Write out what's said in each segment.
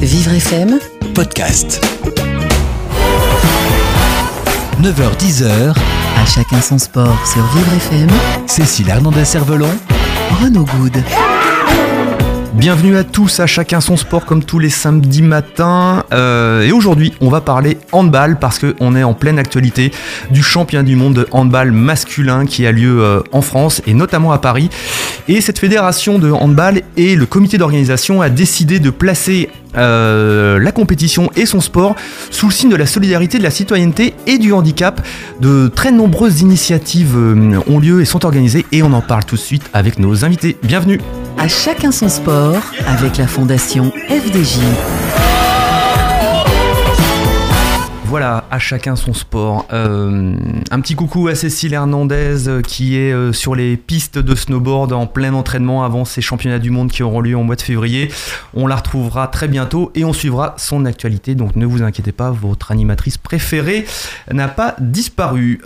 Vivre FM, podcast. 9h-10h, à chacun son sport sur Vivre FM, Cécile Hernandez-Cervelon, Renaud Good. Bienvenue à tous, à chacun son sport comme tous les samedis matins. Euh, et aujourd'hui, on va parler handball parce qu'on est en pleine actualité du championnat du monde de handball masculin qui a lieu euh, en France et notamment à Paris. Et cette fédération de handball et le comité d'organisation a décidé de placer euh, la compétition et son sport sous le signe de la solidarité, de la citoyenneté et du handicap. De très nombreuses initiatives ont lieu et sont organisées et on en parle tout de suite avec nos invités. Bienvenue À chacun son sport avec la fondation FDJ. Voilà, à chacun son sport. Euh, un petit coucou à Cécile Hernandez euh, qui est euh, sur les pistes de snowboard en plein entraînement avant ces championnats du monde qui auront lieu en mois de février. On la retrouvera très bientôt et on suivra son actualité. Donc ne vous inquiétez pas, votre animatrice préférée n'a pas disparu.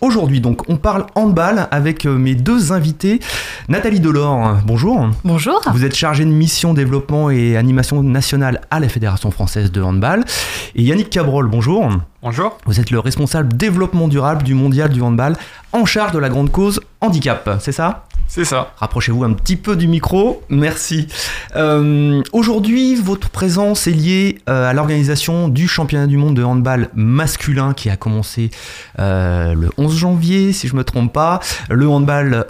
Aujourd'hui donc on parle handball avec mes deux invités. Nathalie Delors, bonjour. Bonjour. Vous êtes chargée de mission développement et animation nationale à la Fédération française de handball. Et Yannick Cabrol bonjour. Bonjour. Vous êtes le responsable développement durable du mondial du handball en charge de la grande cause handicap, c'est ça? C'est ça. Rapprochez-vous un petit peu du micro, merci. Euh, aujourd'hui, votre présence est liée euh, à l'organisation du championnat du monde de handball masculin qui a commencé euh, le 11 janvier, si je ne me trompe pas. Le handball,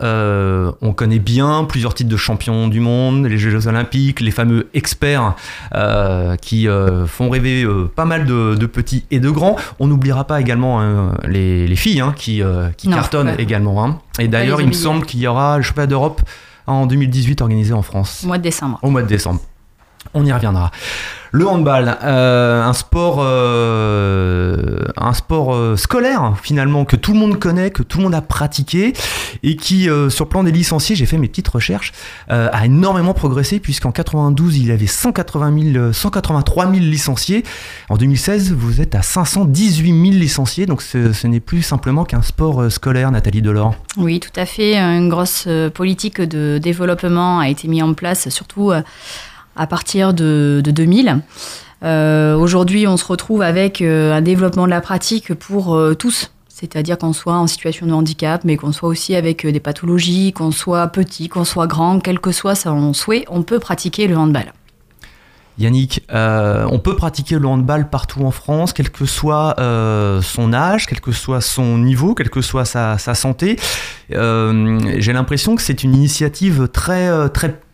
on connaît bien plusieurs titres de champion du monde, les Jeux olympiques, les fameux experts qui font rêver pas mal de, petits et de grands. On n'oubliera pas également les, filles hein, qui, cartonnent également. Hein. Et d'ailleurs, il me semble qu'il y aura championnat d'Europe en 2018 organisé en France. Au mois de décembre. Au mois de décembre. On y reviendra. Le handball, euh, un sport, euh, un sport euh, scolaire finalement que tout le monde connaît, que tout le monde a pratiqué et qui, sur le plan des licenciés, j'ai fait mes petites recherches, a énormément progressé puisqu'en 92 il avait 180 000, 183 000 licenciés. En 2016, vous êtes à 518 000 licenciés, donc ce, n'est plus simplement qu'un sport scolaire, Nathalie Delors. Oui, tout à fait. Une grosse politique de développement a été mise en place, surtout à partir de, 2000. Euh, aujourd'hui, on se retrouve avec euh, un développement de la pratique pour euh, tous. C'est-à-dire qu'on soit en situation de handicap, mais qu'on soit aussi avec des pathologies, qu'on soit petit, qu'on soit grand, quel que soit son souhait, on peut pratiquer le handball. Yannick, euh, on peut pratiquer le handball partout en France, quel que soit euh, son âge, quel que soit son niveau, quelle que soit sa, santé. Euh, j'ai l'impression que c'est une initiative très,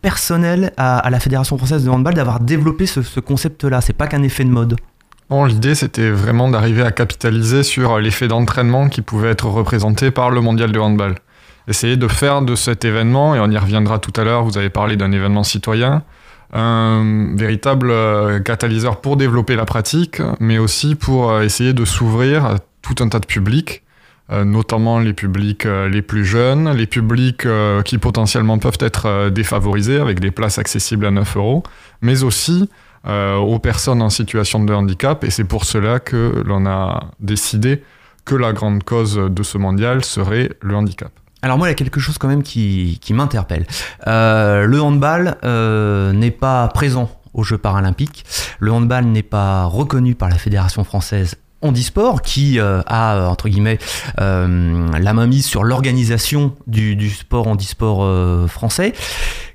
personnelle à, la Fédération française de handball d'avoir développé ce, ce concept-là. C'est pas qu'un effet de mode. Bon, l'idée c'était vraiment d'arriver à capitaliser sur l'effet d'entraînement qui pouvait être représenté par le mondial de handball. Essayer de faire de cet événement, et on y reviendra tout à l'heure, vous avez parlé d'un événement citoyen, un véritable euh, catalyseur pour développer la pratique, mais aussi pour euh, essayer de s'ouvrir à tout un tas de publics, euh, notamment les publics les plus jeunes, les publics qui potentiellement peuvent être défavorisés avec des places accessibles à 9 euros, mais aussi aux personnes en situation de handicap. Et c'est pour cela que l'on a décidé que la grande cause de ce mondial serait le handicap. Alors moi, il y a quelque chose quand même qui, m'interpelle. Euh, le handball euh, n'est pas présent aux Jeux paralympiques. Le handball n'est pas reconnu par la Fédération française handisport qui euh, a entre guillemets la main mise sur l'organisation du, du, sport handisport français.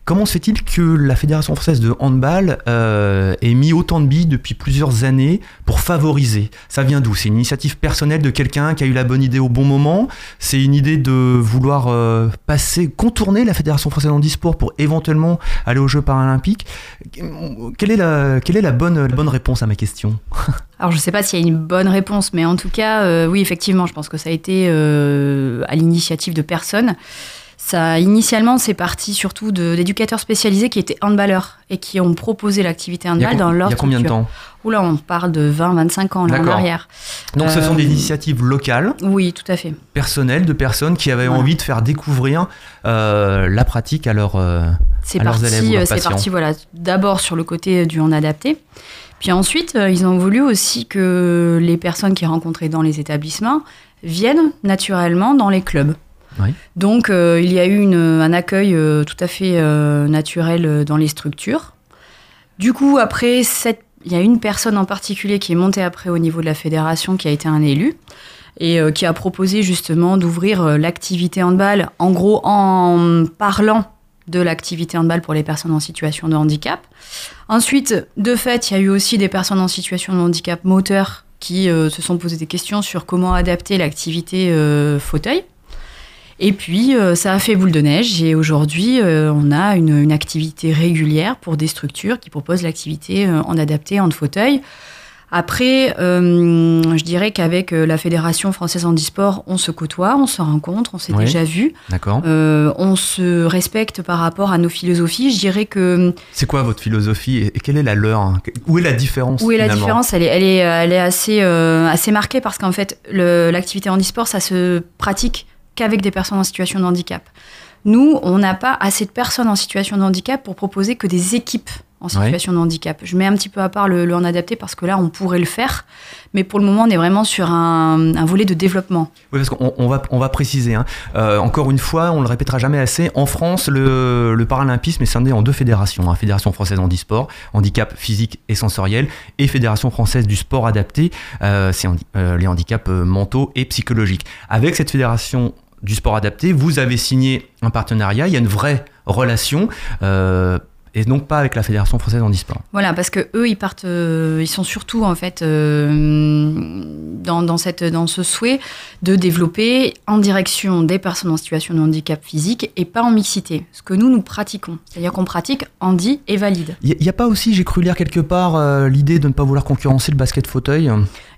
Comment se fait-il que la Fédération française de handball euh, ait mis autant de billes depuis plusieurs années pour favoriser? Ça vient d'où? C'est une initiative personnelle de quelqu'un qui a eu la bonne idée au bon moment? C'est une idée de vouloir euh, passer, contourner la Fédération française de handisport pour éventuellement aller aux Jeux paralympiques? Quelle est la, bonne, réponse à ma question? Alors je ne sais pas s'il y a une bonne réponse, mais en tout cas, euh, oui, effectivement, je pense que ça a été à l'initiative de personne. Ça, initialement, c'est parti surtout d'éducateurs spécialisés qui étaient handballeurs et qui ont proposé l'activité handball dans leur Il y a combien de temps Oula, on parle de 20-25 ans là en arrière. Donc ce sont des euh, initiatives locales Oui, tout à fait. Personnelles, de personnes qui avaient envie de faire découvrir euh, la pratique à, leur, euh, c'est parti, C'est parti voilà, d'abord sur le côté du en adapté. Puis ensuite, ils ont voulu aussi que les personnes qui rencontraient dans les établissements viennent naturellement dans les clubs. Donc euh, il y a eu un accueil euh, tout à fait euh, naturel dans les structures. Du coup, après, il y a une personne en particulier qui est montée après au niveau de la fédération, qui a été un élu, et qui a proposé justement d'ouvrir l'activité handball, en gros en parlant de l'activité handball pour les personnes en situation de handicap. Ensuite, de fait, il y a eu aussi des personnes en situation de handicap moteur qui se sont posées des questions sur comment adapter l'activité fauteuil. Et puis, euh, ça a fait boule de neige et aujourd'hui, euh, on a une, une activité régulière pour des structures qui proposent l'activité euh, en adapté, en fauteuil. Après, je dirais qu'avec la Fédération française handisport, on se côtoie, on se rencontre, on s'est Oui. déjà vu, D'accord. on se respecte par rapport à nos philosophies. Je dirais que C'est quoi votre philosophie et quelle est la leur hein? Où est la différence où est la différence? Elle est, elle est, elle est assez, assez marquée parce qu'en fait, l'activité handisport, ça se pratique qu'avec des personnes en situation de handicap. Nous, on n'a pas assez de personnes en situation de handicap pour proposer que des équipes en situation de handicap. Je mets un petit peu à part le, le en adapté parce que là, on pourrait le faire, mais pour le moment, on est vraiment sur un, un volet de développement. Oui, parce qu'on on va, on va préciser. hein. Euh, encore une fois, on le répétera jamais assez. En France, le, le paralympisme est scindé en deux fédérations. hein. Fédération française handisport, handicap physique et sensoriel, et Fédération française du sport adapté, euh, c'est handi- euh, les handicaps mentaux et psychologiques. Avec cette fédération du sport adapté, vous avez signé un partenariat. Il y a une vraie relation. euh, et donc pas avec la Fédération française handisport. Voilà, parce que eux, ils partent, euh, ils sont surtout en fait euh, dans, dans, cette, dans ce souhait de développer en direction des personnes en situation de handicap physique et pas en mixité. Ce que nous, nous pratiquons. C'est-à-dire qu'on pratique handi et valide. Il n'y a, pas aussi, j'ai cru lire quelque part, euh, l'idée de ne pas vouloir concurrencer le basket fauteuil?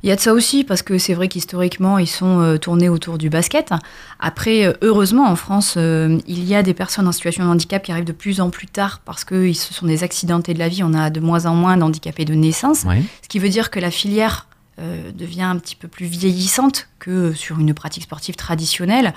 Il y a de ça aussi, parce que c'est vrai qu'historiquement, ils sont euh, tournés autour du basket. Après, euh, heureusement, en France, euh, il y a des personnes en situation de handicap qui arrivent de plus en plus tard parce que ce sont des accidentés de la vie. On a de moins en moins d'handicapés de naissance. Ouais. Ce qui veut dire que la filière euh, devient un petit peu plus vieillissante que sur une pratique sportive traditionnelle.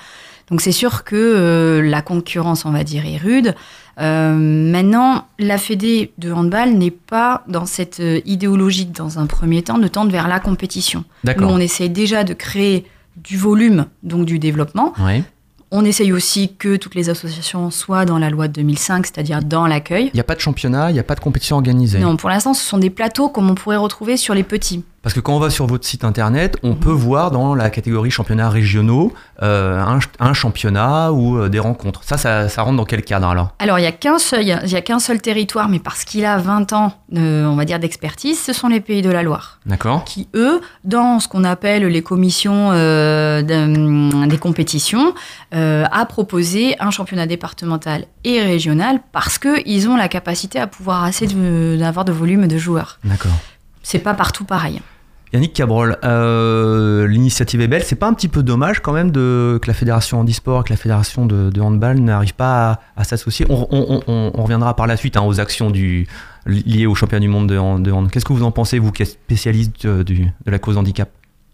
Donc c'est sûr que euh, la concurrence, on va dire, est rude. Euh, maintenant, la Fédé de handball n'est pas dans cette idéologie, dans un premier temps, de tendre vers la compétition. Nous, on essaie déjà de créer du volume, donc du développement. Ouais. On essaye aussi que toutes les associations soient dans la loi de 2005, c'est-à-dire dans l'accueil. Il n'y a pas de championnat, il n'y a pas de compétition organisée. Non, pour l'instant, ce sont des plateaux comme on pourrait retrouver sur les petits. Parce que quand on va sur votre site internet, on peut voir dans la catégorie championnats régionaux euh, un, un championnat ou euh, des rencontres. Ça, ça, ça rentre dans quel cadre alors? Alors, il n'y a qu'un seul, il y a qu'un seul territoire, mais parce qu'il a 20 ans, euh, on va dire, d'expertise, ce sont les Pays de la Loire, D'accord qui, eux, dans ce qu'on appelle les commissions euh, d'un- des compétitions, a proposé un championnat départemental et régional parce qu'ils ont la capacité à pouvoir assez de- d'avoir de volume de joueurs. D'accord. C'est pas partout pareil. Yannick Cabrol, euh, l'initiative est belle. C'est pas un petit peu dommage quand même que la fédération handisport, que la fédération de, handball n'arrive pas à, s'associer on, reviendra par la suite hein, aux actions liées au championnat du monde de, hand-. Qu'est-ce que vous en pensez, vous qui êtes spécialiste euh, de la cause handicap?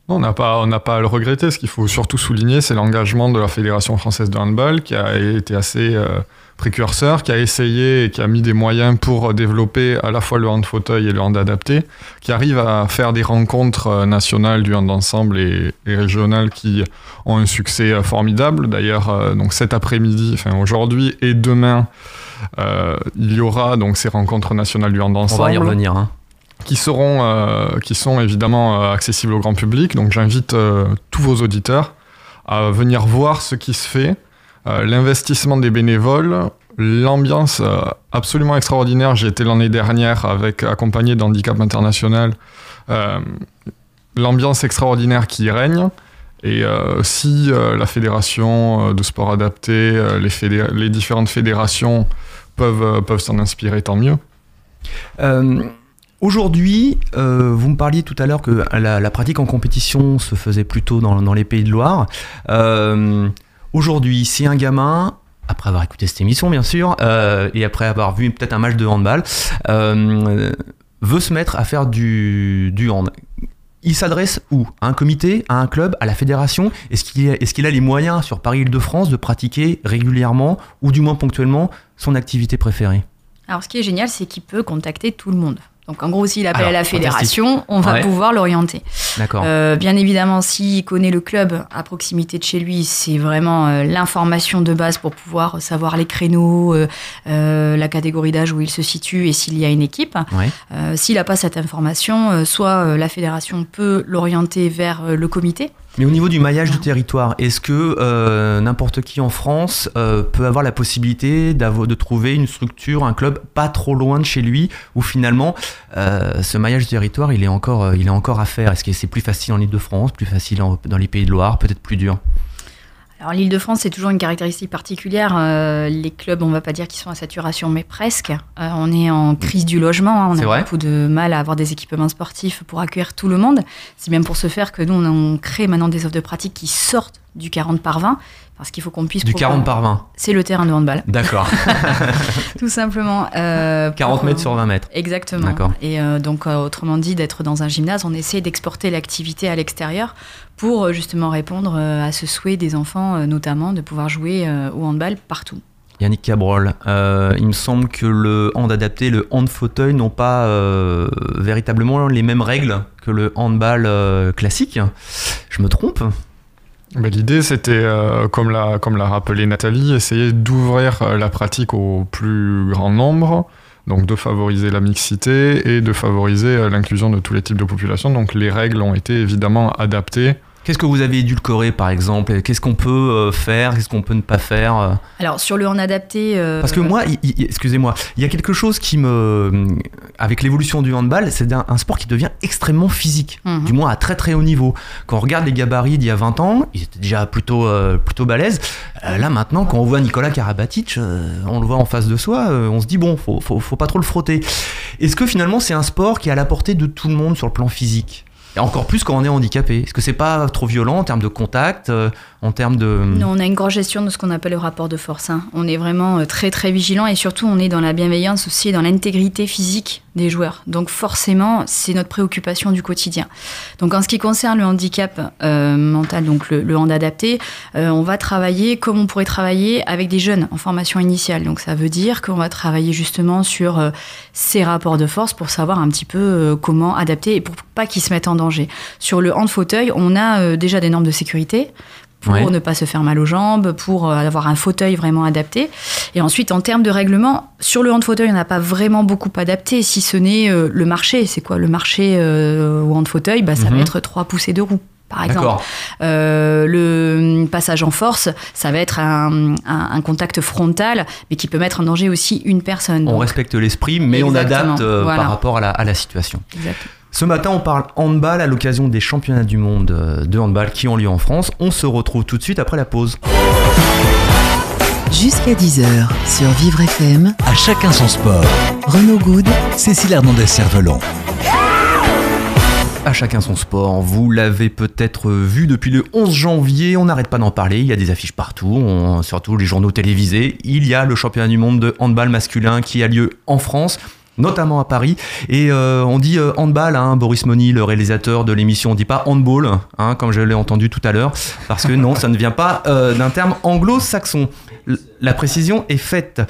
Non, on n'a pas, on pas à le regretter. Ce qu'il faut surtout souligner, c'est l'engagement de la Fédération française de handball qui a été assez euh, précurseur, qui a essayé et qui a mis des moyens pour développer à la fois le hand fauteuil et le hand adapté, qui arrive à faire des rencontres euh, nationales du hand ensemble et, et régionales qui ont un succès euh, formidable. D'ailleurs, euh, donc cet après-midi, enfin aujourd'hui et demain, euh, il y aura donc ces rencontres nationales du hand On ensemble va y revenir. hein. Qui seront, euh, qui sont évidemment euh, accessibles au grand public. Donc j'invite euh, tous vos auditeurs à venir voir ce qui se fait, l'investissement des bénévoles, l'ambiance absolument extraordinaire. J'ai été l'année dernière avec accompagné d'Handicap International. L'ambiance extraordinaire qui règne. Et si la fédération de sport adapté, les, les différentes fédérations peuvent, peuvent s'en inspirer, tant mieux. Aujourd'hui, euh, vous me parliez tout à l'heure que la, pratique en compétition se faisait plutôt dans, les pays de Loire. Euh, Aujourd'hui, si un gamin, après avoir écouté cette émission bien sûr, euh, et après avoir vu peut-être un match de handball, veut se mettre à faire du, du hand, il s'adresse où? À un comité, à un club, à la fédération? Est-ce qu'il est qu'il a les moyens sur Paris-Île-de-France de pratiquer régulièrement ou du moins ponctuellement son activité préférée? Alors, ce qui est génial, c'est qu'il peut contacter tout le monde. Donc en gros, s'il appelle Alors, à la fédération, on va Ouais. pouvoir l'orienter. D'accord. Euh, bien évidemment, s'il connaît le club à proximité de chez lui, c'est vraiment euh, l'information de base pour pouvoir savoir les créneaux, euh, la catégorie d'âge où il se situe et s'il y a une équipe. Ouais. S'il n'a pas cette information, soit la fédération peut l'orienter vers le comité. Mais au niveau du maillage du territoire, est-ce que euh, n'importe qui en France euh, peut avoir la possibilité de trouver une structure, un club pas trop loin de chez lui, où finalement euh, ce maillage du territoire, il est encore, il est encore à faire? Est-ce que c'est plus facile en Ile-de-France, plus facile dans les Pays de Loire, peut-être plus dur? Alors l'Île-de-France, c'est toujours une caractéristique particulière. Euh, les clubs, on va pas dire qu'ils sont à saturation, mais presque. Euh, on est en crise du logement. hein. On a vrai beaucoup de mal à avoir des équipements sportifs pour accueillir tout le monde. C'est bien pour ce faire que nous, on, crée maintenant des offres de pratique qui sortent du 40 par 20, parce qu'il faut qu'on puisse... Du proposer- 40 par 20. C'est le terrain de handball, D'accord. tout simplement. Euh, 40 pour- mètres sur 20 mètres. Exactement. Et euh, donc, euh, autrement dit, d'être dans un gymnase, on essaie d'exporter l'activité à l'extérieur pour euh, justement répondre euh, à ce souhait des enfants, euh, notamment, de pouvoir jouer au handball partout. Yannick Cabrol, euh, il me semble que le hand adapté et le hand fauteuil n'ont pas euh, véritablement les mêmes règles que le handball euh, classique. Je me trompe? Bah, L'idée, c'était, euh, comme l'a comme l'a rappelé Nathalie, essayer d'ouvrir euh, la pratique au plus grand nombre, donc de favoriser la mixité et de favoriser euh, l'inclusion de tous les types de populations. Donc les règles ont été évidemment adaptées. Qu'est-ce que vous avez édulcoré par exemple Qu'est-ce qu'on peut euh, faire Qu'est-ce qu'on peut ne pas faire euh Alors, sur le hand adapté. euh, Parce que moi, excusez-moi, il y a quelque chose qui me. Avec l'évolution du handball, c'est un, un sport qui devient extrêmement physique, Mhm. du moins à très très haut niveau. Quand on regarde les gabarits d'il y a 20 ans, ils étaient déjà plutôt, euh, plutôt balèzes. Euh, là maintenant, quand on voit Nicolas Karabatic, on le voit en face de soi, on se dit bon, faut, faut, faut pas trop le frotter. Est-ce que finalement c'est un sport qui est à la portée de tout le monde sur le plan physique? Et encore plus quand on est handicapé. Est-ce que c'est pas trop violent en termes de contact, euh, en termes de. Non, on a une grande gestion de ce qu'on appelle le rapport de force. hein. On est vraiment euh, très très vigilant et surtout on est dans la bienveillance aussi dans l'intégrité physique des joueurs. Donc forcément, c'est notre préoccupation du quotidien. Donc en ce qui concerne le handicap euh, mental, donc le, hand adapté, euh, on va travailler comme on pourrait travailler avec des jeunes en formation initiale. Donc ça veut dire qu'on va travailler justement sur euh, ces rapports de force pour savoir un petit peu comment adapter et pour pas qu'ils se mettent en danger. Sur le hand fauteuil, on a déjà des normes de sécurité pour Ouais. ne pas se faire mal aux jambes, pour euh, avoir un fauteuil vraiment adapté. Et ensuite, en termes de règlement, sur le hand fauteuil, on n'a pas vraiment beaucoup adapté, si ce n'est euh, le marché. C'est quoi le marché euh, au hand fauteuil bah, Ça Mhm. va être trois poussées de roue. Par exemple. Euh, le passage en force, ça va être un, un- un contact frontal, mais qui peut mettre en danger aussi une personne. On Donc, respecte l'esprit, mais on Exactement. adapte euh, Voilà. par rapport à la, à la situation. exact. Ce matin, on parle handball à l'occasion des championnats du monde euh, de handball qui ont lieu en France. On se retrouve tout de suite après la pause. Jusqu'à 10h sur Vivre FM, À chacun son sport. Renaud Good Cécile Hernandez-Cervelon. À chacun son sport. Vous l'avez peut-être vu depuis le 11 janvier. On n'arrête pas d'en parler. Il y a des affiches partout, on- surtout les journaux télévisés. Il y a le championnat du monde de handball masculin qui a lieu en France notamment à Paris. Et euh, on dit euh, handball, hein, Boris Moni, le réalisateur de l'émission, on dit pas handball, hein, comme je l'ai entendu tout à l'heure, parce que non, ça ne vient pas euh, d'un terme anglo-saxon. La précision est faite.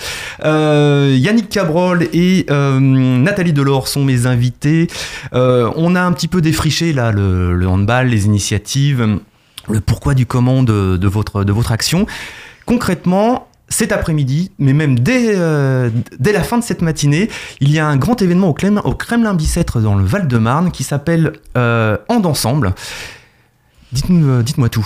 Yannick Cabrol et Nathalie Delors sont mes invités. On a un petit peu défriché là le, handball, les initiatives, le pourquoi du comment de votre, de votre action. Concrètement, cet après-midi, mais même dès, euh, dès la fin de cette matinée, il y a un grand événement au Kremlin, au Kremlin Bicêtre dans le Val-de-Marne qui s'appelle euh, And Ensemble. Dites-nous, euh, dites-moi tout.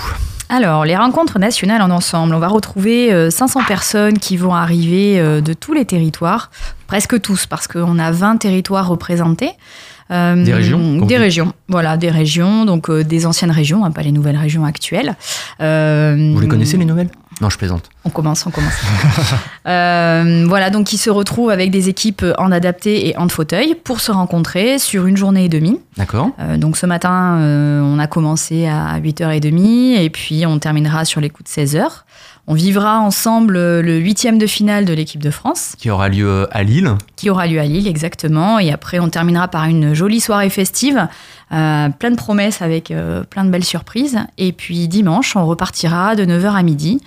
Alors, les rencontres nationales en ensemble, on va retrouver euh, 500 personnes qui vont arriver euh, de tous les territoires, presque tous, parce qu'on a 20 territoires représentés. Euh, Des régions, Des régions, voilà, des régions, donc euh, des anciennes régions, hein, pas les nouvelles régions actuelles. Euh, Vous les connaissez les nouvelles? Non, je plaisante. On commence, on commence. Euh, voilà, donc ils se retrouvent avec des équipes en adapté et en fauteuil pour se rencontrer sur une journée et demie. D'accord Euh, donc ce matin, euh, on a commencé à 8h30 et puis on terminera sur les coups de 16h. On vivra ensemble le huitième de finale de l'équipe de France, Qui aura lieu à Lille. qui aura lieu à Lille exactement. Et après, on terminera par une jolie soirée festive, euh, plein de promesses avec euh, plein de belles surprises. Et puis dimanche, on repartira de 9h à midi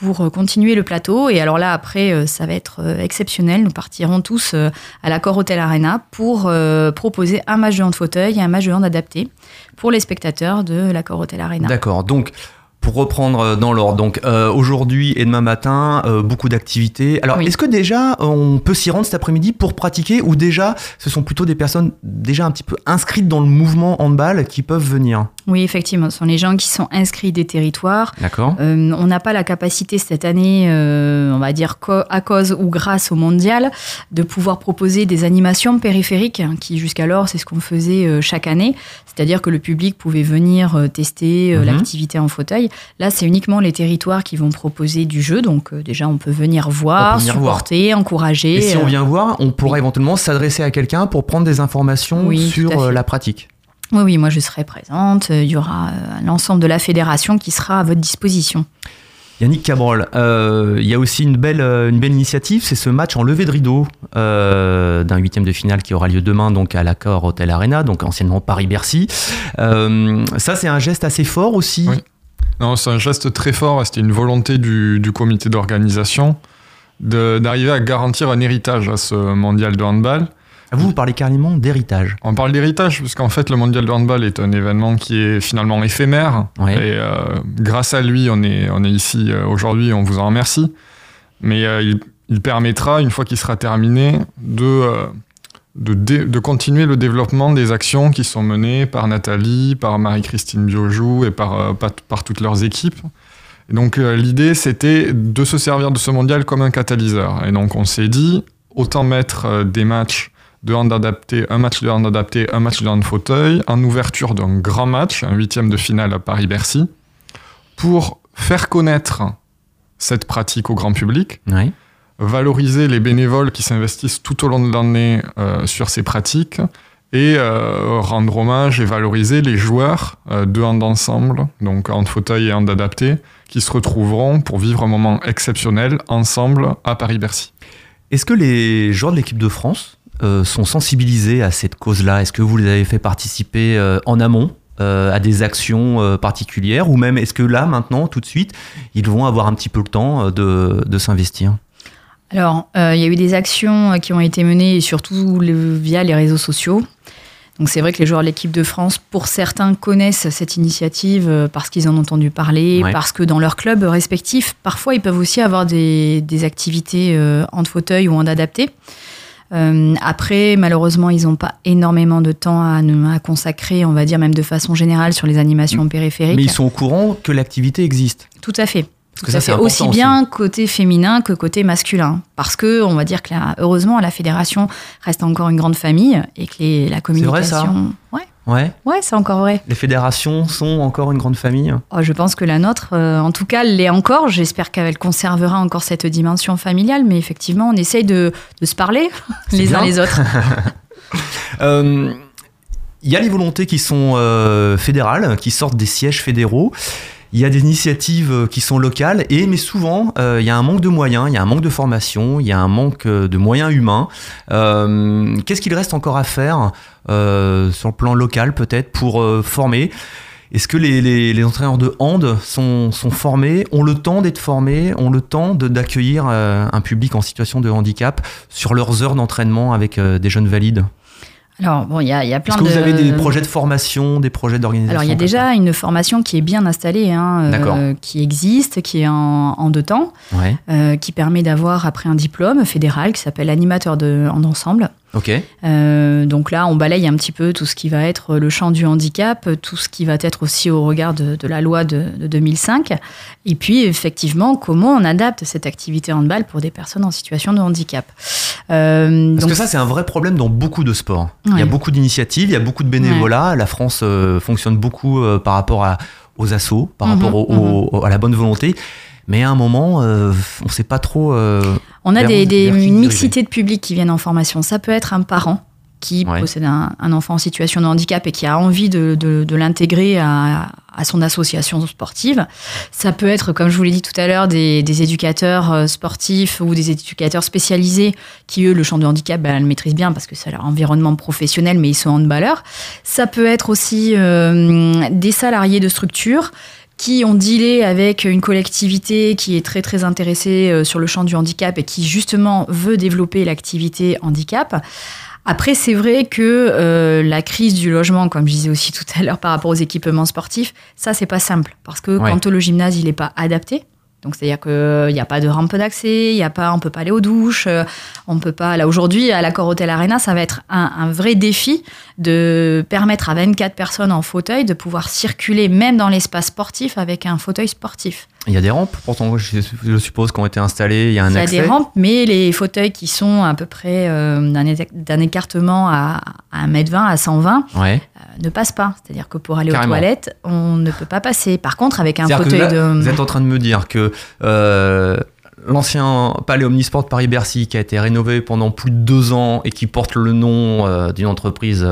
pour continuer le plateau. Et alors là, après, ça va être exceptionnel. Nous partirons tous à l'accord Hotel Arena pour proposer un match de hand fauteuil et un match de hand adapté pour les spectateurs de l'accord Hotel Arena. D'accord. Donc, pour reprendre euh, dans l'ordre, donc euh, aujourd'hui et demain matin, euh, beaucoup d'activités. Alors, est-ce que déjà on peut s'y rendre cet après-midi pour pratiquer ou déjà ce sont plutôt des personnes déjà un petit peu inscrites dans le mouvement handball qui peuvent venir? Oui, effectivement, ce sont les gens qui sont inscrits des territoires. D'accord. on n'a pas la capacité cette année, on va dire à cause ou grâce au mondial, de pouvoir proposer des animations périphériques hein, qui jusqu'alors c'est ce qu'on faisait chaque année, c'est-à-dire que le public pouvait venir tester mhm. l'activité en fauteuil. Là, c'est uniquement les territoires qui vont proposer du jeu. Donc, euh, déjà, on peut venir voir, supporter, encourager. Et si on euh, vient voir, on pourra éventuellement s'adresser à quelqu'un pour prendre des informations sur euh, la pratique. Oui, oui, moi je serai présente. Il y aura l'ensemble de la fédération qui sera à votre disposition. Yannick Cabrol, il y a aussi une belle, une belle initiative, c'est ce match en levée de rideau d'un huitième de finale qui aura lieu demain donc à l'accord Hotel Arena, donc anciennement Paris-Bercy. ça, c'est un geste assez fort aussi? Oui. Non, c'est un geste très fort. C'était une volonté du, comité d'organisation d'arriver à garantir un héritage à ce mondial de handball. Ah, vous, vous parlez carrément d'héritage. On parle d'héritage, puisqu'en fait, le mondial de handball est un événement qui est finalement éphémère. Et euh, grâce à lui, on est, on est ici euh, aujourd'hui, on vous en remercie. Mais euh, il, il, permettra, une fois qu'il sera terminé, de de, continuer le développement des actions qui sont menées par Nathalie, par Marie-Christine Biojou et par, par, toutes leurs équipes. Et donc l'idée, c'était de se servir de ce mondial comme un catalyseur. Et donc on s'est dit, autant mettre des matchs de hand adapté, un match de hand adapté, un match de hand fauteuil, en ouverture d'un grand match, un huitième de finale à Paris-Bercy, pour faire connaître cette pratique au grand public. Oui valoriser les bénévoles qui s'investissent tout au long de l'année euh, sur ces pratiques et euh, rendre hommage et valoriser les joueurs euh, de hand ensemble, donc hand fauteuil et hand adapté, qui se retrouveront pour vivre un moment exceptionnel ensemble à Paris-Bercy. Est-ce que les joueurs de l'équipe de France sont sensibilisés à cette cause-là Est-ce que vous les avez fait participer en amont à des actions particulières? Ou même est-ce que là maintenant tout de suite ils vont avoir un petit peu le temps de s'investir? Alors, euh, il y a eu des actions euh, qui ont été menées, surtout via les réseaux sociaux. Donc c'est vrai que les joueurs de l'équipe de France, pour certains, connaissent cette initiative euh, parce qu'ils en ont entendu parler, parce que dans leur club respectif, parfois ils peuvent aussi avoir des, activités en fauteuil ou en adapté. Après, malheureusement, ils n'ont pas énormément de temps à, à, consacrer, on va dire même de façon générale, sur les animations périphériques. Mais ils sont au courant que l'activité existe. Tout à fait. Parce que ça, c'est aussi bien côté féminin que côté masculin. Parce que, on va dire que heureusement, la fédération reste encore une grande famille et que la communication. C'est vrai ça Ouais. Ouais, ouais c'est encore vrai. Les fédérations sont encore une grande famille oh, Je pense que la nôtre, euh, en tout cas, l'est encore. J'espère qu'elle conservera encore cette dimension familiale, mais effectivement, on essaye de, de se parler les uns les autres. Euh, il y a les volontés qui sont euh, fédérales, qui sortent des sièges fédéraux. Il y a des initiatives euh, qui sont locales, et mais souvent euh, il y a un manque de moyens, il y a un manque de formation, il y a un manque euh, de moyens humains. Qu'est-ce qu'il reste encore à faire sur le plan local peut-être pour former? Est-ce que les, entraîneurs de hand sont, sont formés, ont le temps d'être formés, ont le temps d'accueillir un public en situation de handicap sur leurs heures d'entraînement avec des jeunes valides? Alors, bon, il y a, y a plein de. Est-ce que vous avez des projets de formation, des projets d'organisation Alors, il y a déjà une formation qui est bien installée, hein, euh, qui existe, qui est en, en deux temps, euh, qui permet d'avoir après un diplôme fédéral qui s'appelle animateur de, en ensemble. Ok. Euh, donc là, on balaye un petit peu tout ce qui va être le champ du handicap, tout ce qui va être aussi au regard de, la loi de, 2005. Et puis, effectivement, comment on adapte cette activité handball pour des personnes en situation de handicap. Euh, Parce que ça, c'est un vrai problème dans beaucoup de sports. Il y a beaucoup d'initiatives, il y a beaucoup de bénévolat. La France euh, fonctionne beaucoup par rapport à, aux assauts, par mhm, rapport mhm. à la bonne volonté mais à un moment, euh, on ne sait pas trop. Euh, on a des, des une mixité de public qui viennent en formation. Ça peut être un parent qui possède un, enfant en situation de handicap et qui a envie de, de, l'intégrer à, à, son association sportive. Ça peut être, comme je vous l'ai dit tout à l'heure, des, des, éducateurs euh, sportifs ou des éducateurs spécialisés qui, eux, le champ de handicap, ben, le maîtrisent bien parce que c'est leur environnement professionnel, mais ils sont handballeurs. Ça peut être aussi des salariés de structure qui ont dealé avec une collectivité qui est très très intéressée euh, sur le champ du handicap et qui justement veut développer l'activité handicap. Après, c'est vrai que euh, la crise du logement, comme je disais aussi tout à l'heure par rapport aux équipements sportifs, ça c'est pas simple parce que Ouais. quand le gymnase il n'est pas adapté, donc c'est-à-dire qu'il n'y a pas de rampe d'accès, il y a pas, on peut pas aller aux douches, euh, on peut pas. Là aujourd'hui, à l'accord Hotel Arena, ça va être un vrai défi de permettre à 24 personnes en fauteuil de pouvoir circuler même dans l'espace sportif avec un fauteuil sportif. Il y a des rampes, pourtant, je, je suppose, qui ont été installées. Il y a un Il y a accès. des rampes, mais les fauteuils qui sont à peu près euh, d'un écartement à, à 1m20 à 120 Ouais. euh, ne passent pas. C'est-à-dire que pour aller Carrément. aux toilettes, on ne peut pas passer. Par contre, avec un fauteuil là, de... Vous êtes en train de me dire que euh, l'ancien palais Omnisport Paris-Bercy, qui a été rénové pendant plus de deux ans et qui porte le nom d'une entreprise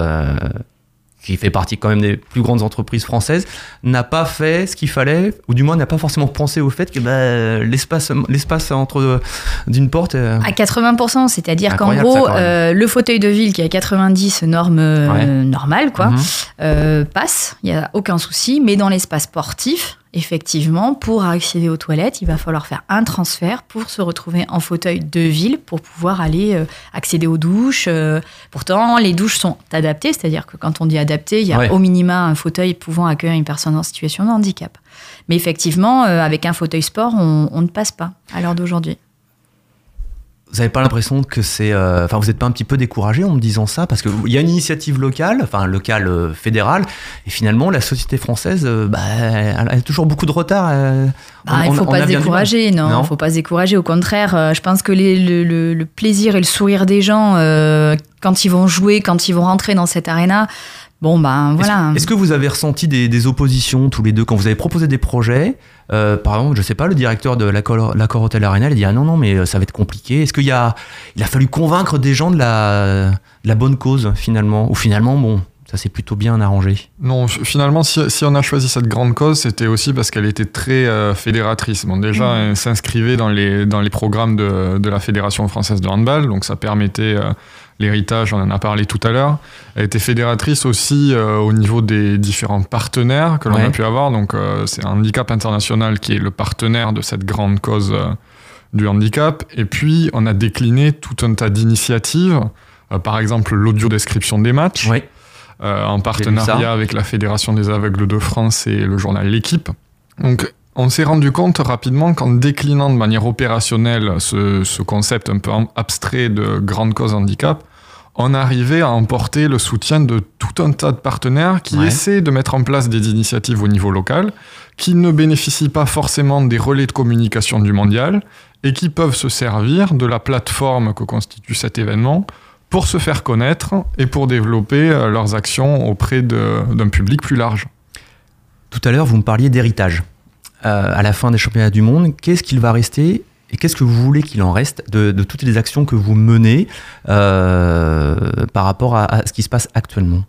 qui fait partie quand même des plus grandes entreprises françaises, n'a pas fait ce qu'il fallait, ou du moins n'a pas forcément pensé au fait que bah, l'espace, l'espace entre d'une porte. euh, À 80%, c'est-à-dire qu'en ça, gros, euh, le fauteuil de ville qui est à 90 normes euh, Ouais. normales, quoi, mhm. euh, passe, il n'y a aucun souci. Mais dans l'espace sportif, effectivement, pour accéder aux toilettes, il va falloir faire un transfert pour se retrouver en fauteuil de ville pour pouvoir aller euh, accéder aux douches. euh. pourtant, les douches sont adaptées, c'est-à-dire que quand on dit adapté, il y a Ouais. au minima un fauteuil pouvant accueillir une personne en situation de handicap. Mais effectivement, euh, avec un fauteuil sport, on, on ne passe pas à l'heure d'aujourd'hui. Vous n'avez pas l'impression que c'est. euh, Enfin, vous n'êtes pas un petit peu découragé en me disant ça? Parce qu'il y a une initiative locale, enfin locale euh, fédérale, et finalement, la société française, euh, bah, elle a toujours beaucoup de retard. Bah, on- il ne faut on- pas se décourager, non, Non. il faut pas se décourager. Au contraire, je pense que les- le, le- le plaisir et le sourire des gens quand ils vont jouer, quand ils vont rentrer dans cette arena, bon ben voilà. Est-ce que vous avez ressenti des, des oppositions tous les deux quand vous avez proposé des projets euh, Par exemple, je sais pas, le directeur de l'accord l'accord Hotel Arena, il a dit ah non non mais euh, ça va être compliqué. Est-ce qu'il y a, il a fallu convaincre des gens de la, de la bonne cause finalement? Ou finalement bon, ça s'est plutôt bien arrangé? Non, finalement, si, si on a choisi cette grande cause, c'était aussi parce qu'elle était très euh, fédératrice. Bon, déjà, Mhm. elle s'inscrivait dans les, dans les programmes de, de la Fédération française de handball, donc ça permettait euh, l'héritage, on en a parlé tout à l'heure. Elle était fédératrice aussi euh, au niveau des différents partenaires que l'on Ouais. a pu avoir. Donc, euh, c'est Handicap International qui est le partenaire de cette grande cause euh, du handicap. Et puis, on a décliné tout un tas d'initiatives. Par exemple, l'audio-description des matchs en partenariat avec la Fédération des aveugles de France et le journal L'équipe. Donc, on s'est rendu compte rapidement qu'en déclinant de manière opérationnelle ce, ce concept un peu abstrait de grande cause handicap, on arrivait à emporter le soutien de tout un tas de partenaires qui Ouais. essaient de mettre en place des initiatives au niveau local, qui ne bénéficient pas forcément des relais de communication du mondial et qui peuvent se servir de la plateforme que constitue cet événement pour se faire connaître et pour développer euh, leurs actions auprès d'un public plus large. Tout à l'heure, vous me parliez d'héritage. Euh, à la fin des championnats du monde, qu'est-ce qu'il va rester et qu'est-ce que vous voulez qu'il en reste de, de toutes les actions que vous menez euh, par rapport à, à ce qui se passe actuellement?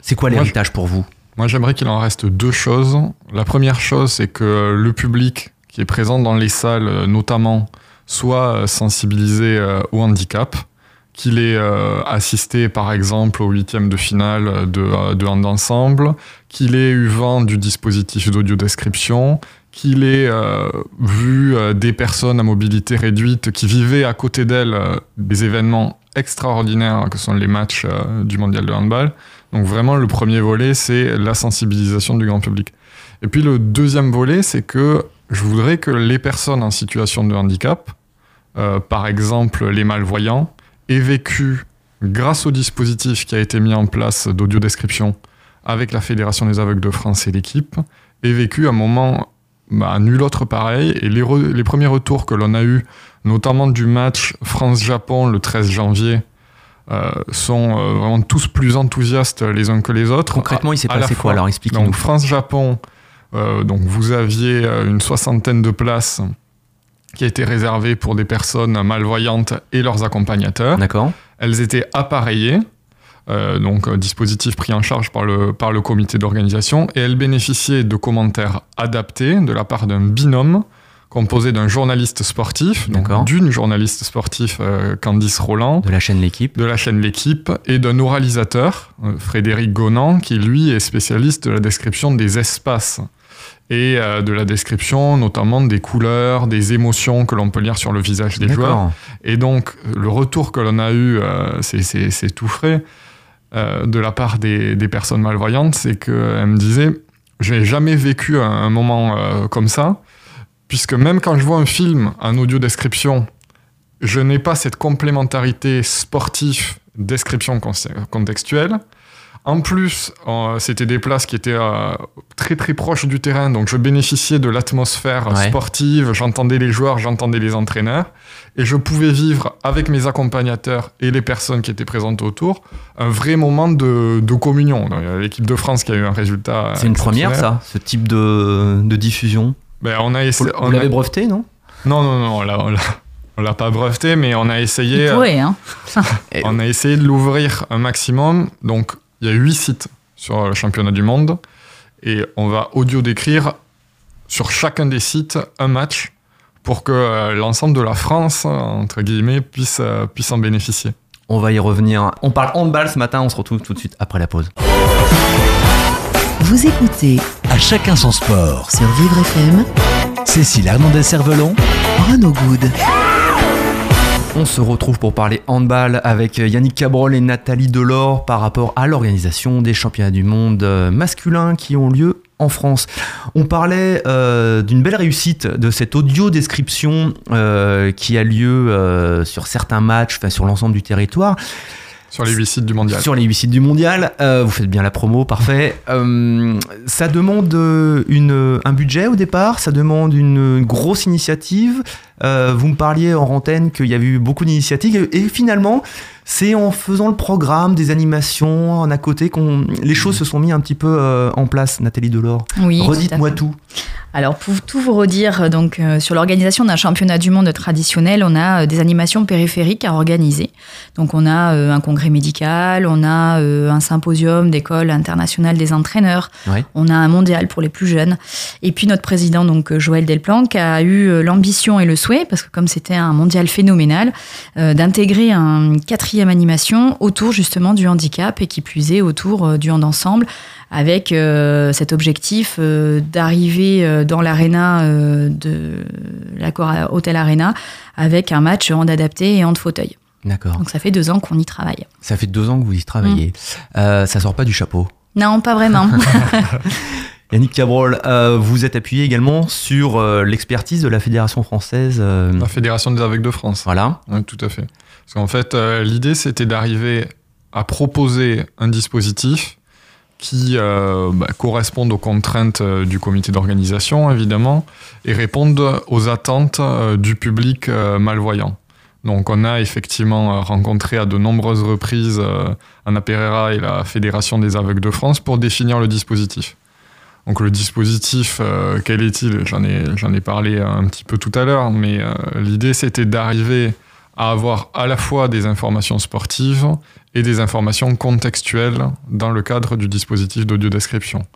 C'est quoi l'héritage pour vous? Moi, j'aimerais qu'il en reste deux choses. La première chose, c'est que le public qui est présent dans les salles, euh, notamment, soit sensibilisé au handicap, qu'il ait euh, assisté, par exemple, au huitième de finale de, euh, de hand ensemble, qu'il ait eu vent du dispositif d'audio-description, qu'il ait euh, vu des personnes à mobilité réduite qui vivaient à côté d'elles euh, des événements extraordinaires que sont les matchs du mondial de handball. Donc vraiment, le premier volet, c'est la sensibilisation du grand public. Et puis le deuxième volet, c'est que je voudrais que les personnes en situation de handicap, par exemple les malvoyants, aient vécu, grâce au dispositif qui a été mis en place d'audio-description avec la Fédération des aveugles de France et l'équipe, aient vécu un moment bah, nul autre pareil. Et les, re- les premiers retours que l'on a eus, notamment du match France-Japon le 13 janvier, euh, sont euh, vraiment tous plus enthousiastes les uns que les autres. Concrètement, il s'est À- à passé quoi Alors expliquez-nous. Donc France-Japon, euh, donc vous aviez une soixantaine de places qui étaient réservées pour des personnes malvoyantes et leurs accompagnateurs. D'accord Elles étaient appareillées, euh, donc euh, dispositif pris en charge par le, par le comité d'organisation, et elles bénéficiaient de commentaires adaptés de la part d'un binôme composé d'un journaliste sportif, donc d'une journaliste sportive, euh, Candice Roland, De la chaîne L'équipe. de la chaîne L'équipe et d'un oralisateur, euh, Frédéric Gonan, qui lui est spécialiste de la description des espaces. Et euh, de la description, notamment des couleurs, des émotions que l'on peut lire sur le visage des joueurs. Et donc, le retour que l'on a eu, euh, c'est- tout frais, euh, de la part des, des personnes malvoyantes, c'est qu'elles me disaient Je n'ai jamais vécu un, un moment comme ça, puisque même quand je vois un film en audio description, je n'ai pas cette complémentarité sportive description con- contextuelle. En plus, euh, c'était des places qui étaient euh, très très proches du terrain, donc je bénéficiais de l'atmosphère Ouais. sportive, j'entendais les joueurs, j'entendais les entraîneurs, et je pouvais vivre avec mes accompagnateurs et les personnes qui étaient présentes autour un vrai moment de, de communion. Donc, il y a L'équipe de France qui a eu un résultat. C'est une première, ça, ce type de, de diffusion? Ben, on a essayé. vous breveté, non? Non, non, non, on l'a- on l'a- on l'a pas breveté, mais on a essayé. Pourrait, hein. On a essayé de l'ouvrir un maximum. Donc, il y a huit sites sur le championnat du monde. Et on va audio décrire sur chacun des sites un match pour que euh, l'ensemble de la France, entre guillemets, puisse, euh, puisse en bénéficier. On va y revenir. On parle handball ce matin, on se retrouve tout de suite après la pause. Vous écoutez À chacun son sport. sur Vivre FM Cécile Hernandez-Cervelon, Renaud Good. On se retrouve pour parler handball avec Yannick Cabrol et Nathalie Delors par rapport à l'organisation des championnats du monde euh, masculins qui ont lieu en France. On parlait euh, d'une belle réussite de cette audio description euh, qui a lieu sur certains matchs, sur l'ensemble du territoire. Sur les huit sites du mondial. Sur les 8 sites du mondial, euh, vous faites bien la promo, parfait. Euh, ça demande euh, une, un budget au départ, ça demande une grosse initiative. Vous me parliez en antenne qu'il y avait eu beaucoup d'initiatives et finalement, c'est en faisant le programme, des animations en à côté qu'on les choses se sont mis un petit peu euh, en place. Nathalie Delors, Oui, redites-moi tout. Alors pour tout vous redire, donc euh, sur l'organisation d'un championnat du monde traditionnel, on a euh, des animations périphériques à organiser. Donc on a euh, un congrès médical, on a euh, un symposium d'école internationale des entraîneurs, on a un mondial pour les plus jeunes. Et puis notre président donc euh, Joël Delplanque a eu euh, l'ambition et le souhait, parce que comme c'était un mondial phénoménal, euh, d'intégrer un quatrième animation autour justement du handicap et qui plus est autour euh, du hand ensemble avec euh, cet objectif euh, d'arriver dans l'aréna euh, de l'accord Hôtel Arena avec un match hand adapté et hand fauteuil. D'accord. Donc ça fait deux ans qu'on y travaille. Ça fait deux ans que vous y travaillez. Euh, ça sort pas du chapeau. Non, pas vraiment. Yannick Cabrol, euh, vous êtes appuyé également sur euh, l'expertise de la Fédération française. euh, La Fédération des aveugles de France. voilà. Oui, tout à fait. Parce qu'en fait, euh, l'idée, c'était d'arriver à proposer un dispositif qui euh, bah, corresponde aux contraintes euh, du comité d'organisation, évidemment, et réponde aux attentes euh, du public malvoyant. Donc, on a effectivement rencontré à de nombreuses reprises Anna Pereira et la Fédération des aveugles de France pour définir le dispositif. Donc, le dispositif, quel est-il? J'en ai, j'en ai parlé un petit peu tout à l'heure, mais l'idée, c'était d'arriver à avoir à la fois des informations sportives et des informations contextuelles dans le cadre du dispositif d'audio-description.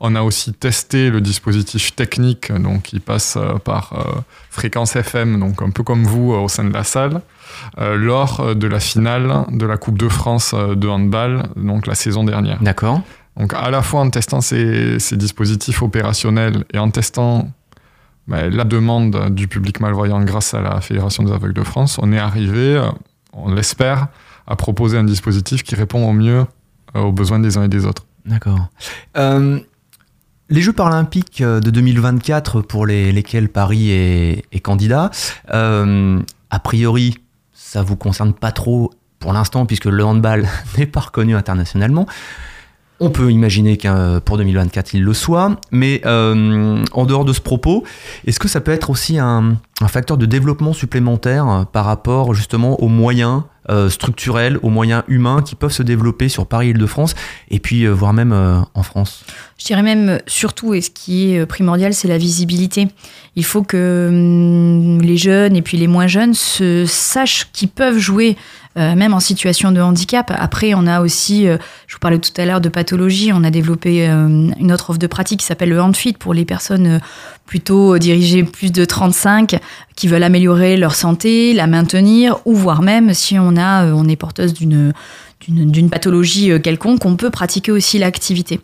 On a aussi testé le dispositif technique, donc qui passe euh, par euh, fréquence FM, donc un peu comme vous euh, au sein de la salle, euh, lors de la finale de la Coupe de France de handball, donc la saison dernière. D'accord. Donc à la fois en testant ces, ces dispositifs opérationnels et en testant la demande du public malvoyant grâce à la Fédération des aveugles de France, on est arrivé, euh, on l'espère, à proposer un dispositif qui répond au mieux euh, aux besoins des uns et des autres. D'accord. Euh, les Jeux paralympiques de 2024 pour les, lesquels Paris est, candidat, a priori, ça vous concerne pas trop pour l'instant puisque le handball n'est pas reconnu internationalement. On peut imaginer qu'un pour 2024 il le soit, mais euh, en dehors de ce propos, est-ce que ça peut être aussi un, facteur de développement supplémentaire euh, par rapport justement aux moyens euh, structurels, aux moyens humains qui peuvent se développer sur Paris-Île-de-France et puis voire même en France? Je dirais même surtout, et ce qui est primordial, c'est la visibilité. Il faut que hum, les jeunes et puis les moins jeunes sachent qu'ils peuvent jouer, euh, même en situation de handicap. Après, on a aussi, euh, je vous parlais tout à l'heure de pathologie, on a développé euh, une autre offre de pratique qui s'appelle le HandFit pour les personnes plutôt dirigées plus de 35 qui veulent améliorer leur santé, la maintenir, ou voire même si on a, on est porteuse d'une d'une pathologie euh, quelconque, on peut pratiquer aussi l'activité.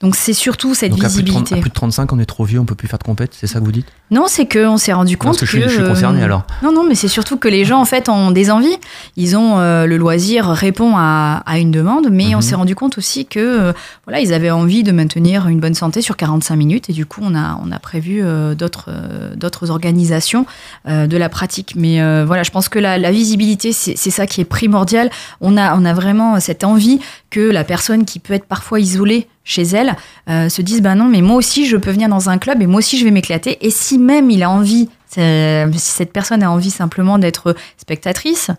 Donc c'est surtout cette Donc à plus, de 30 visibilité. à plus de 35, on est trop vieux, on peut plus faire de compète, c'est ça que vous dites? Non, c'est qu'on s'est rendu Non, compte Parce que je suis, je suis euh, concerné alors. Non, non, mais c'est surtout que les gens, en fait, ont des envies. Ils ont euh, le loisir répond à, à une demande, mais Mhm. on s'est rendu compte aussi que euh, voilà, ils avaient envie de maintenir une bonne santé sur 45 minutes, et du coup, on a on a prévu d'autres d'autres organisations de la pratique. Mais voilà, je pense que la, la visibilité, c'est c'est ça qui est primordial. On a on a vraiment cette envie que la personne qui peut être parfois isolée chez elle euh, se dise bah non mais moi aussi je peux venir dans un club et moi aussi je vais m'éclater et si même il a envie c'est- si cette personne a envie simplement d'être spectatrice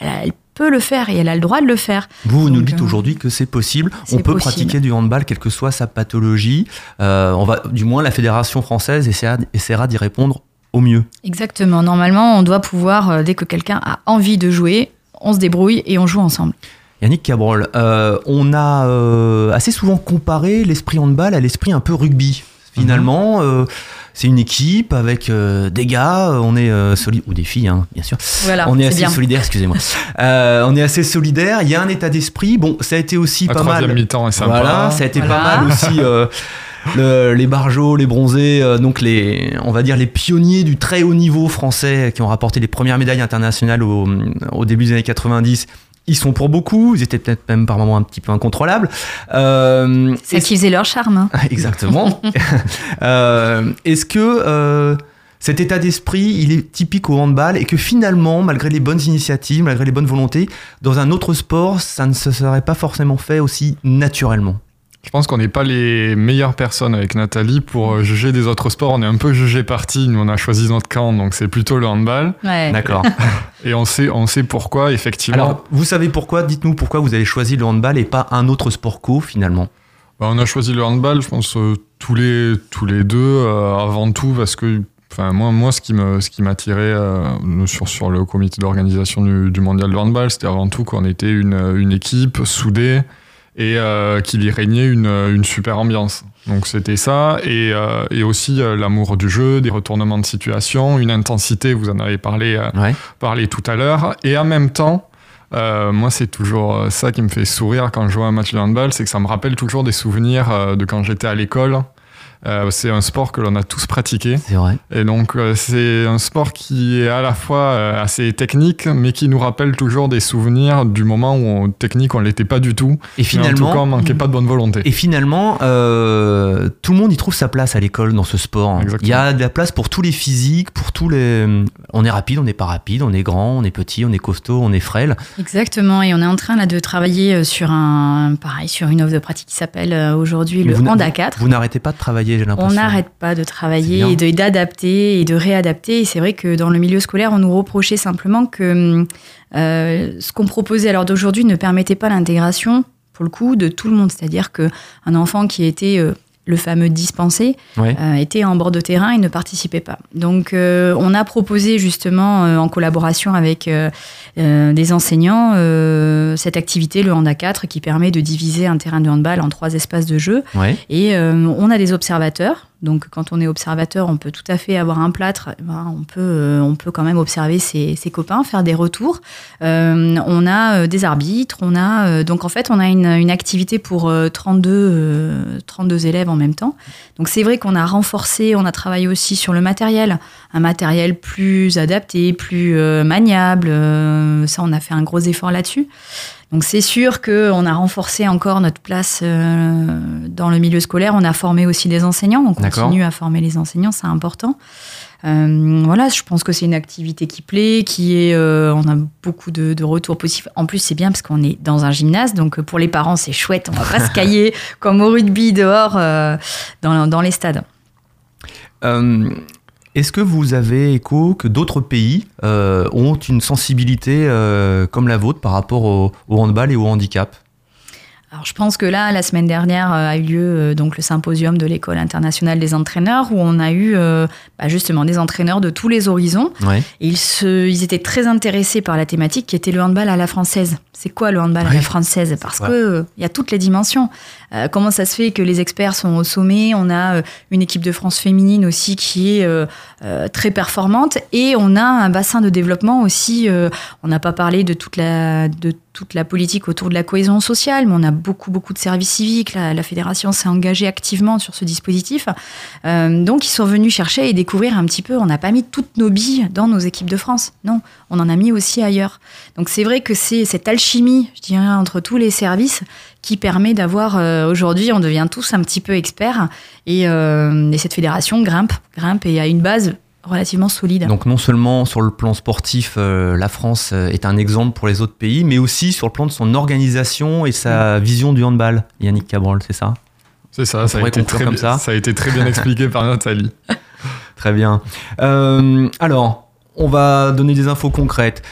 bah, elle, peut le faire et elle a le droit de le faire Vous, vous nous dites euh, aujourd'hui que c'est possible. On peut possible. pratiquer du handball, quelle que soit sa pathologie. Euh, on va, du moins, la fédération française essaiera, essaiera d'y répondre au mieux. exactement normalement on doit pouvoir euh, dès que quelqu'un a envie de jouer on se débrouille et on joue ensemble Yannick Cabrol, euh, on a euh, assez souvent comparé l'esprit handball à l'esprit un peu rugby. Finalement, euh, c'est une équipe avec euh, des gars, on est euh, solide ou des filles, hein, bien sûr. voilà on est assez bien solidaire, excusez-moi. Euh, on est assez solidaire. Il y a un état d'esprit. Bon, ça a été aussi La pas troisième mal. mi-temps sympa. Voilà, ça a été Voilà. pas mal aussi. euh, le- les barjots, les bronzés, euh, donc les, on va dire les pionniers du très haut niveau français qui ont rapporté les premières médailles internationales au, au début des années 90. Ils sont pour beaucoup, ils étaient peut-être même par moments un petit peu incontrôlables. Euh, c'est ça qui faisait leur charme hein. Exactement. Euh, Est-ce que euh, cet état d'esprit, il est typique au handball et que finalement, malgré les bonnes initiatives, malgré les bonnes volontés, dans un autre sport, ça ne se serait pas forcément fait aussi naturellement? Je pense qu'on n'est pas les meilleures personnes avec Nathalie pour euh, juger des autres sports. On est un peu jugé parti. Nous, on a choisi notre camp, donc c'est plutôt le handball. Ouais. D'accord. Et on sait, on sait pourquoi, effectivement. Alors, vous savez pourquoi? Dites-nous pourquoi vous avez choisi le handball et pas un autre sport co finalement Bah, on a choisi le handball, je pense, euh, tous, les, tous les deux, euh, avant tout, parce que enfin, moi, moi, ce qui me- ce qui m'attirait euh, sur, sur le comité d'organisation du, du mondial de handball, c'était avant tout qu'on était une, une équipe soudée et euh, qu'il y régnait une, une super ambiance. Donc c'était ça, et, euh, et aussi euh, l'amour du jeu, des retournements de situation, une intensité, vous en avez parlé, euh, Ouais. parlé tout à l'heure, et en même temps, euh, moi, c'est toujours euh, ça qui me fait sourire quand je vois un match de handball, c'est que ça me rappelle toujours des souvenirs euh, de quand j'étais à l'école. Euh, c'est un sport que l'on a tous pratiqué. C'est vrai. Et donc, euh, c'est un sport qui est à la fois euh, assez technique, mais qui nous rappelle toujours des souvenirs du moment où, on, technique, on l'était pas du tout. Et Mais en tout finalement, cas, on manquait pas de bonne volonté. Et finalement, euh, tout le monde y trouve sa place à l'école dans ce sport. Exactement. Il y a de la place pour tous les physiques, pour tous les. On est rapide, on n'est pas rapide, on est grand, on est petit, on est costaud, on est frêle. Exactement, et on est en train là de travailler sur un pareil sur une offre de pratique qui s'appelle aujourd'hui le Hand à 4. Vous n'arrêtez pas de travailler, j'ai On n'arrête pas de travailler et d'adapter et de réadapter. Et c'est vrai que dans le milieu scolaire, on nous reprochait simplement que euh, ce qu'on proposait à l'heure d'aujourd'hui ne permettait pas l'intégration, pour le coup, de tout le monde. C'est-à-dire qu'un enfant qui était euh, le fameux dispensé Ouais. euh, était en bord de terrain et ne participait pas. Donc euh, on a proposé justement euh, en collaboration avec euh, euh, des enseignants euh, cette activité, le hand à 4, qui permet de diviser un terrain de handball en trois espaces de jeu. Ouais. Et euh, on a des observateurs. Donc, quand on est observateur, on peut tout à fait avoir un plâtre. Eh ben, on, peut, euh, on peut quand même observer ses, copains, faire des retours. Euh, on a euh, des arbitres. On a, donc, en fait, on a une, une activité pour euh, 32, euh, 32 élèves en même temps. Donc, c'est vrai qu'on a renforcé, on a travaillé aussi sur le matériel. Un matériel plus adapté, plus maniable. Ça, on a fait un gros effort là-dessus. Donc c'est sûr qu'on a renforcé encore notre place euh, dans le milieu scolaire. On a formé aussi des enseignants. On continue à former les enseignants, c'est important. Euh, voilà, je pense que c'est une activité qui plaît, qui est. euh, on a beaucoup de, de retours positifs. En plus, c'est bien parce qu'on est dans un gymnase, donc pour les parents, c'est chouette. On va pas se cailler comme au rugby dehors dans, dans les stades. Est-ce que vous avez écho que d'autres pays euh, ont une sensibilité euh, comme la vôtre par rapport au, au handball et au handicap? Alors, je pense que là, la semaine dernière euh, a eu lieu donc le symposium de l'école internationale des entraîneurs où on a eu euh, bah, justement des entraîneurs de tous les horizons. Ouais. Ils, se, ils étaient très intéressés par la thématique qui était le handball à la française. C'est quoi le handball à la française? Parce Ouais. que euh, il y a toutes les dimensions. Euh, comment ça se fait que les experts sont au sommet? On a euh, une équipe de France féminine aussi qui est euh, très performante et on a un bassin de développement aussi. on n'a pas parlé de toute la politique autour de la cohésion sociale, mais on a beaucoup, beaucoup de services civiques. La, fédération s'est engagée activement sur ce dispositif. Donc, ils sont venus chercher et découvrir un petit peu. On n'a pas mis toutes nos billes dans nos équipes de France. Non, on en a mis aussi ailleurs. Donc, c'est vrai que c'est cette alchimie, je dirais, entre tous les services qui permet d'avoir euh, aujourd'hui, on devient tous un petit peu experts et, euh, et cette fédération grimpe, grimpe et a une base relativement solide. Donc non seulement sur le plan sportif, euh, la France est un exemple pour les autres pays, mais aussi sur le plan de son organisation et sa vision du handball. Yannick Cabrol, c'est ça? C'est ça, On ça a, été très, comme ça ça a été très bien expliqué par Nathalie. Très bien. Euh, alors, on va donner des infos concrètes.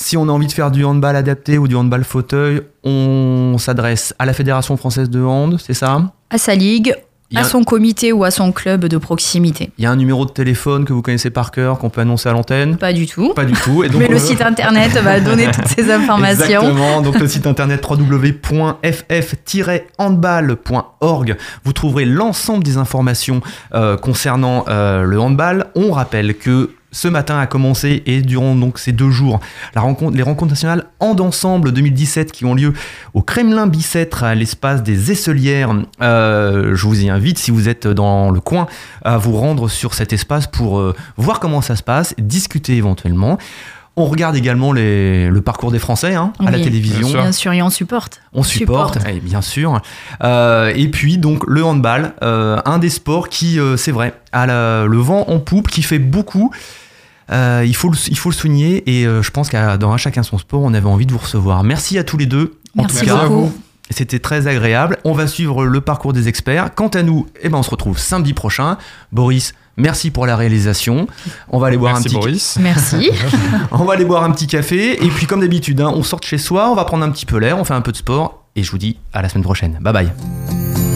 Si on a envie de faire du handball adapté ou du handball fauteuil, on s'adresse à la Fédération française de hand, c'est ça? À sa ligue, à son comité ou à son club de proximité. il y a un numéro de téléphone que vous connaissez par cœur, qu'on peut annoncer à l'antenne? Pas du tout. Pas du tout. Et donc, Mais le site internet va donner toutes ces informations. Exactement, donc le site internet www.ff-handball.org. Vous trouverez l'ensemble des informations euh, concernant euh, le handball. On rappelle que ce matin a commencé et durant donc ces deux jours, la rencontre, les rencontres nationales Hand Ensemble 2017 qui ont lieu au Kremlin Bicêtre à l'espace des Esselières. Euh, je vous y invite si vous êtes dans le coin à vous rendre sur cet espace pour euh, voir comment ça se passe, discuter éventuellement. On regarde également les- le parcours des Français hein, à la télévision. Bien sûr. Et on supporte. On supporte, eh, bien sûr. Euh, et puis donc le handball, euh, un des sports qui, euh, c'est vrai, a la- le vent en poupe, qui fait beaucoup. Euh, il, faut le, il faut le souligner et euh, je pense qu'à dans un chacun son sport, on avait envie de vous recevoir. Merci à tous les deux. En Merci tout cas, beaucoup. c'était très agréable. On va suivre le parcours des experts. Quant à nous, eh ben, on se retrouve samedi prochain. Boris, merci pour la réalisation. On va aller boire Merci un petit Boris. Merci. on va aller boire un petit café et puis comme d'habitude, hein, on sort de chez soi, on va prendre un petit peu l'air, on fait un peu de sport et je vous dis à la semaine prochaine. Bye bye.